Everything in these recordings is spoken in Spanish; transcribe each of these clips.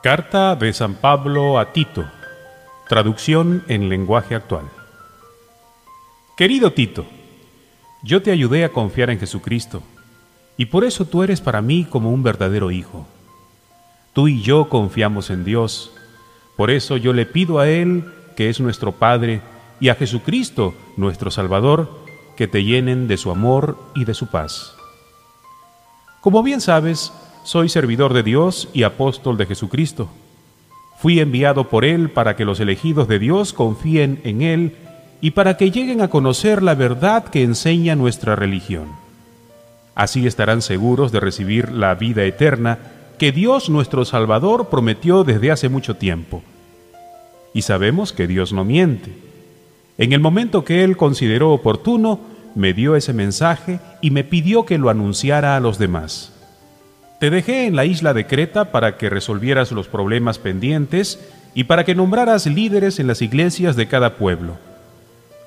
Carta de San Pablo a Tito. Traducción en lenguaje actual. Querido Tito, yo te ayudé a confiar en Jesucristo, y por eso tú eres para mí como un verdadero hijo. Tú y yo confiamos en Dios, por eso yo le pido a Él, que es nuestro Padre, y a Jesucristo, nuestro Salvador, que te llenen de su amor y de su paz. Como bien sabes, soy servidor de Dios y apóstol de Jesucristo. Fui enviado por Él para que los elegidos de Dios confíen en Él y para que lleguen a conocer la verdad que enseña nuestra religión. Así estarán seguros de recibir la vida eterna que Dios nuestro Salvador prometió desde hace mucho tiempo. Y sabemos que Dios no miente. En el momento que Él consideró oportuno, me dio ese mensaje y me pidió que lo anunciara a los demás. Te dejé en la isla de Creta para que resolvieras los problemas pendientes y para que nombraras líderes en las iglesias de cada pueblo.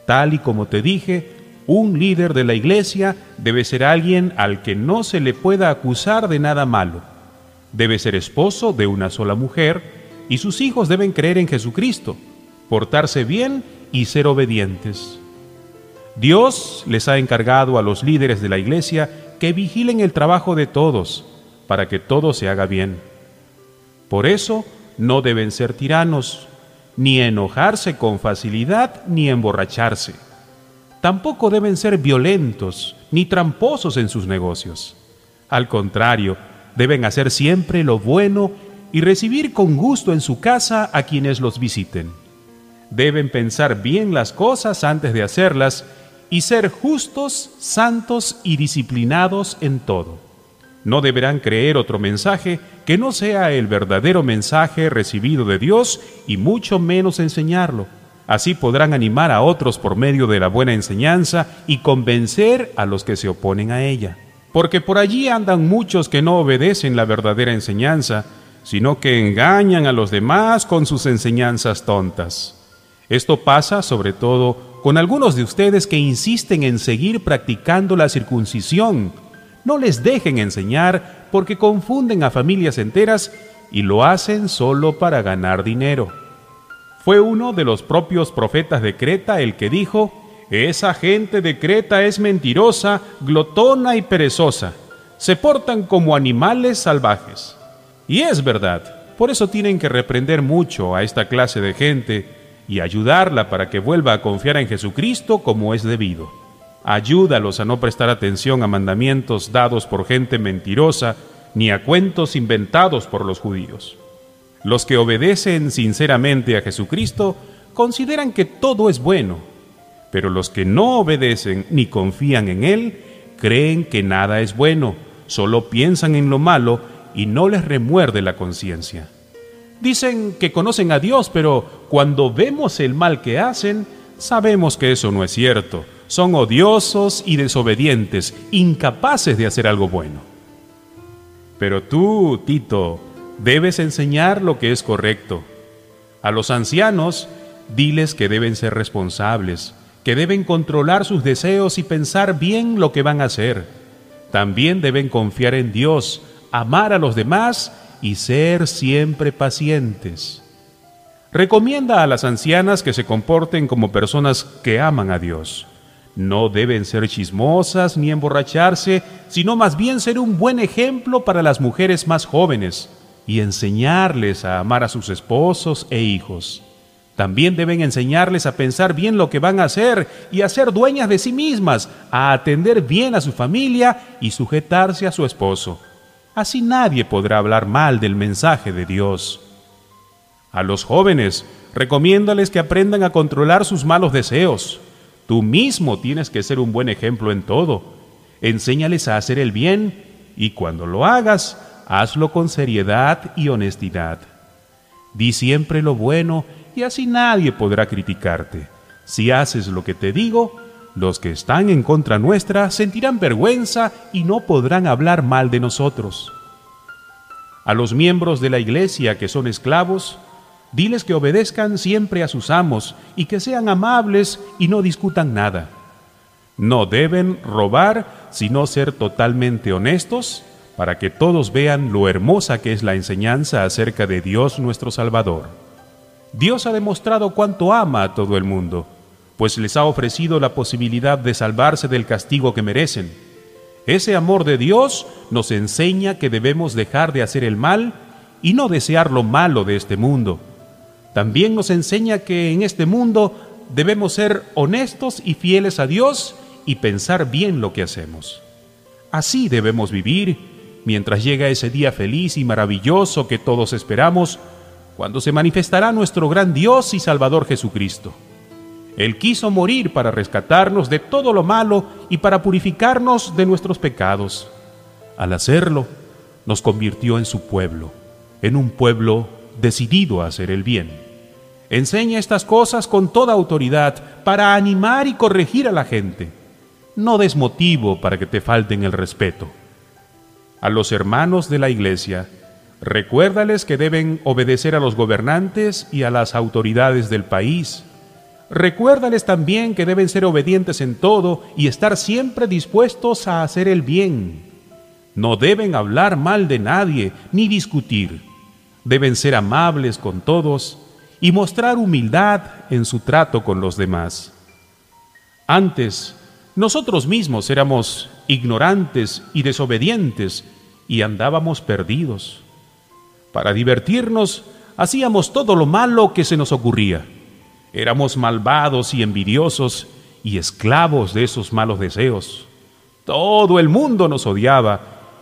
Tal y como te dije, un líder de la iglesia debe ser alguien al que no se le pueda acusar de nada malo. Debe ser esposo de una sola mujer y sus hijos deben creer en Jesucristo, portarse bien y ser obedientes. Dios les ha encargado a los líderes de la iglesia que vigilen el trabajo de todos, para que todo se haga bien. Por eso no deben ser tiranos, ni enojarse con facilidad, ni emborracharse. Tampoco deben ser violentos, ni tramposos en sus negocios. Al contrario, deben hacer siempre lo bueno y recibir con gusto en su casa a quienes los visiten. Deben pensar bien las cosas antes de hacerlas y ser justos, santos y disciplinados en todo no deberán creer otro mensaje que no sea el verdadero mensaje recibido de Dios y mucho menos enseñarlo. Así podrán animar a otros por medio de la buena enseñanza y convencer a los que se oponen a ella. Porque por allí andan muchos que no obedecen la verdadera enseñanza, sino que engañan a los demás con sus enseñanzas tontas. Esto pasa sobre todo con algunos de ustedes que insisten en seguir practicando la circuncisión, no les dejen enseñar porque confunden a familias enteras y lo hacen solo para ganar dinero. Fue uno de los propios profetas de Creta el que dijo, esa gente de Creta es mentirosa, glotona y perezosa. Se portan como animales salvajes. Y es verdad, por eso tienen que reprender mucho a esta clase de gente y ayudarla para que vuelva a confiar en Jesucristo como es debido. Ayúdalos a no prestar atención a mandamientos dados por gente mentirosa ni a cuentos inventados por los judíos. Los que obedecen sinceramente a Jesucristo consideran que todo es bueno, pero los que no obedecen ni confían en Él creen que nada es bueno, solo piensan en lo malo y no les remuerde la conciencia. Dicen que conocen a Dios, pero cuando vemos el mal que hacen, sabemos que eso no es cierto son odiosos y desobedientes, incapaces de hacer algo bueno. Pero tú, Tito, debes enseñar lo que es correcto. A los ancianos, diles que deben ser responsables, que deben controlar sus deseos y pensar bien lo que van a hacer. También deben confiar en Dios, amar a los demás y ser siempre pacientes. Recomienda a las ancianas que se comporten como personas que aman a Dios. No deben ser chismosas ni emborracharse, sino más bien ser un buen ejemplo para las mujeres más jóvenes y enseñarles a amar a sus esposos e hijos. También deben enseñarles a pensar bien lo que van a hacer y a ser dueñas de sí mismas, a atender bien a su familia y sujetarse a su esposo. Así nadie podrá hablar mal del mensaje de Dios. A los jóvenes, recomiéndales que aprendan a controlar sus malos deseos, Tú mismo tienes que ser un buen ejemplo en todo. Enséñales a hacer el bien y cuando lo hagas, hazlo con seriedad y honestidad. Di siempre lo bueno y así nadie podrá criticarte. Si haces lo que te digo, los que están en contra nuestra sentirán vergüenza y no podrán hablar mal de nosotros. A los miembros de la iglesia que son esclavos, Diles que obedezcan siempre a sus amos y que sean amables y no discutan nada. No deben robar, sino ser totalmente honestos, para que todos vean lo hermosa que es la enseñanza acerca de Dios nuestro Salvador. Dios ha demostrado cuánto ama a todo el mundo, pues les ha ofrecido la posibilidad de salvarse del castigo que merecen. Ese amor de Dios nos enseña que debemos dejar de hacer el mal y no desear lo malo de este mundo. También nos enseña que en este mundo debemos ser honestos y fieles a Dios y pensar bien lo que hacemos. Así debemos vivir mientras llega ese día feliz y maravilloso que todos esperamos, cuando se manifestará nuestro gran Dios y Salvador Jesucristo. Él quiso morir para rescatarnos de todo lo malo y para purificarnos de nuestros pecados. Al hacerlo, nos convirtió en su pueblo, en un pueblo decidido a hacer el bien. Enseña estas cosas con toda autoridad para animar y corregir a la gente. No des motivo para que te falten el respeto. A los hermanos de la iglesia, recuérdales que deben obedecer a los gobernantes y a las autoridades del país. Recuérdales también que deben ser obedientes en todo y estar siempre dispuestos a hacer el bien. No deben hablar mal de nadie ni discutir. Deben ser amables con todos y mostrar humildad en su trato con los demás. Antes, nosotros mismos éramos ignorantes y desobedientes y andábamos perdidos. Para divertirnos, hacíamos todo lo malo que se nos ocurría. Éramos malvados y envidiosos y esclavos de esos malos deseos. Todo el mundo nos odiaba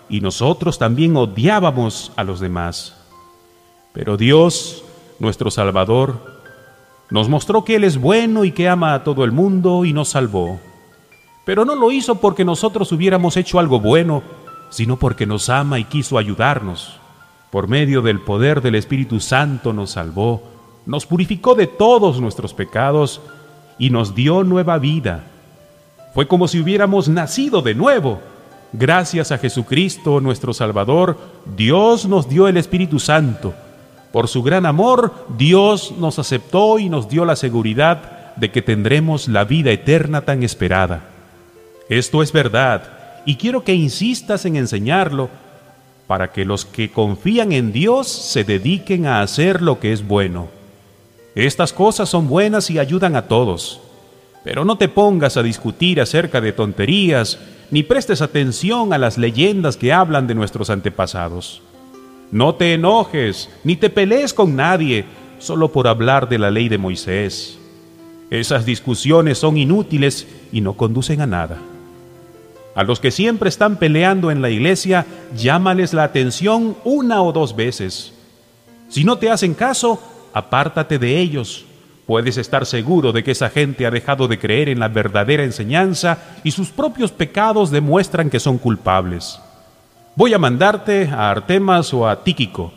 y nosotros también odiábamos a los demás. Pero Dios nuestro Salvador, nos mostró que Él es bueno y que ama a todo el mundo y nos salvó. Pero no lo hizo porque nosotros hubiéramos hecho algo bueno, sino porque nos ama y quiso ayudarnos. Por medio del poder del Espíritu Santo nos salvó, nos purificó de todos nuestros pecados y nos dio nueva vida. Fue como si hubiéramos nacido de nuevo. Gracias a Jesucristo nuestro Salvador, Dios nos dio el Espíritu Santo por su gran amor, Dios nos aceptó y nos dio la seguridad de que tendremos la vida eterna tan esperada. Esto es verdad y quiero que insistas en enseñarlo para que los que confían en Dios se dediquen a hacer lo que es bueno. Estas cosas son buenas y ayudan a todos, pero no te pongas a discutir acerca de tonterías ni prestes atención a las leyendas que hablan de nuestros antepasados. No te enojes, ni te pelees con nadie, solo por hablar de la ley de Moisés. Esas discusiones son inútiles y no conducen a nada. A los que siempre están peleando en la iglesia, llámales la atención una o dos veces. Si no te hacen caso, apártate de ellos. Puedes estar seguro de que esa gente ha dejado de creer en la verdadera enseñanza y sus propios pecados demuestran que son culpables. Voy a mandarte a Artemas o a Tíquico.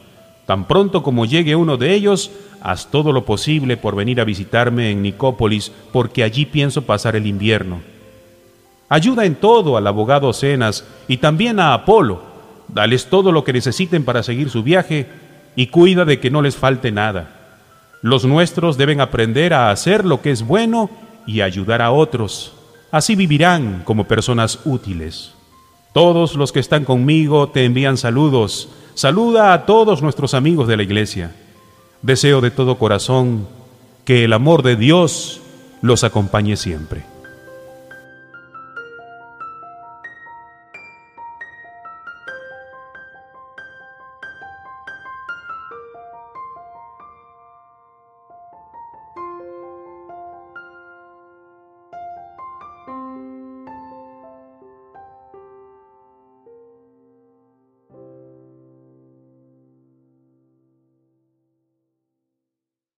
Tan pronto como llegue uno de ellos, haz todo lo posible por venir a visitarme en Nicópolis, porque allí pienso pasar el invierno. Ayuda en todo al abogado Cenas y también a Apolo. Dales todo lo que necesiten para seguir su viaje y cuida de que no les falte nada. Los nuestros deben aprender a hacer lo que es bueno y ayudar a otros. Así vivirán como personas útiles. Todos los que están conmigo te envían saludos. Saluda a todos nuestros amigos de la iglesia. Deseo de todo corazón que el amor de Dios los acompañe siempre.